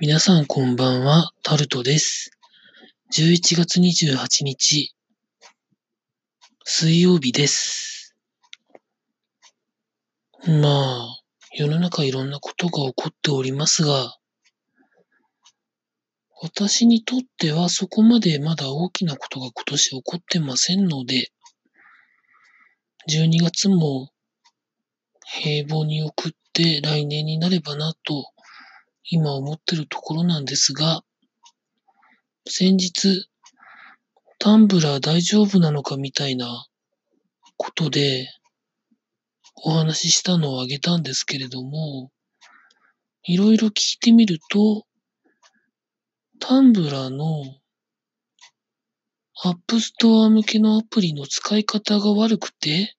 皆さんこんばんは、タルトです。11月28日、水曜日です。まあ、世の中いろんなことが起こっておりますが、私にとってはそこまでまだ大きなことが今年起こってませんので、12月も平凡に送って来年になればなと今思ってるところなんですが、先日、 Tumblr 大丈夫なのかみたいなことでお話ししたのをあげたんですけれども、いろいろ聞いてみると、 Tumblr の App Store 向けのアプリの使い方が悪くて、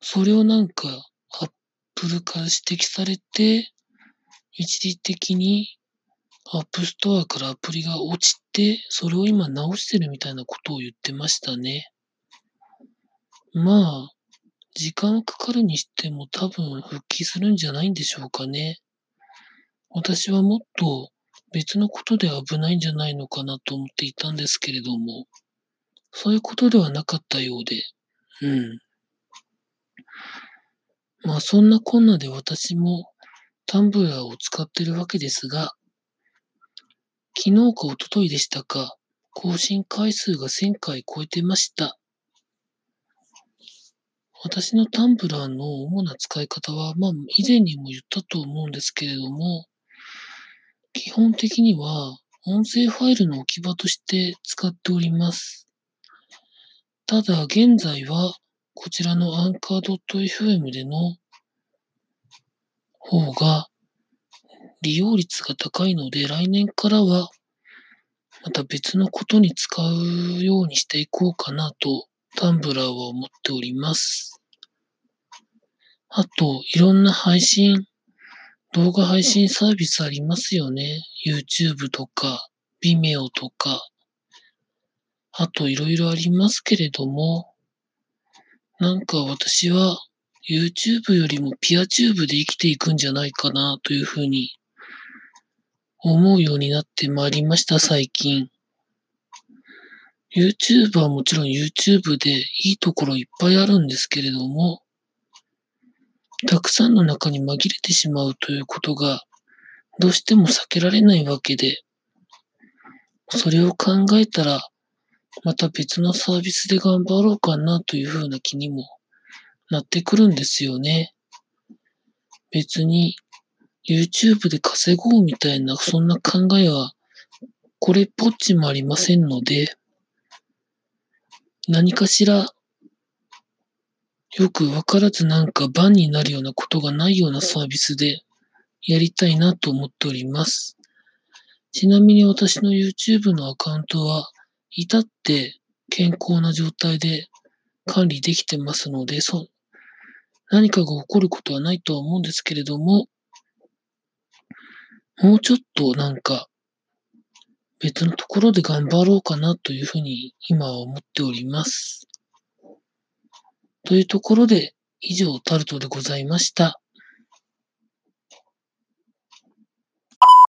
それをなんか Apple から指摘されて、一時的に App Store からアプリが落ちて、それを今直してるみたいなことを言ってましたね。まあ、時間かかるにしても多分復帰するんじゃないんでしょうかね。私はもっと別のことで危ないんじゃないのかなと思っていたんですけれども、そういうことではなかったようで、うん。まあそんなこんなで私もタンブラーを使ってるわけですが、昨日か一昨日でしたか、更新回数が1000回超えてました。私のタンブラーの主な使い方は、まあ以前にも言ったと思うんですけれども、基本的には音声ファイルの置き場として使っております。ただ現在はこちらのアンカー .fm での方が利用率が高いので来年からはまた別のことに使うようにしていこうかなとタンブラーは思っております。あと、いろんな配信、動画配信サービスありますよね。YouTube とか、Vimeo とか。あと、いろいろありますけれども、なんか私は YouTube よりも PeerTube で生きていくんじゃないかなというふうに思うようになってまいりました、最近。YouTube はもちろん YouTube でいいところいっぱいあるんですけれども、たくさんの中に紛れてしまうということがどうしても避けられないわけで、それを考えたら、また別のサービスで頑張ろうかなというふうな気にもなってくるんですよね。別に YouTube で稼ごうみたいなそんな考えはこれっぽっちもありませんので、何かしらよくわからずなんかバンになるようなことがないようなサービスでやりたいなと思っております。ちなみに私の YouTube のアカウントは至って健康な状態で管理できてますので、そ何かが起こることはないとは思うんですけれども、もうちょっとなんか別のところで頑張ろうかなというふうに今は思っております。というところで以上タルトでございました。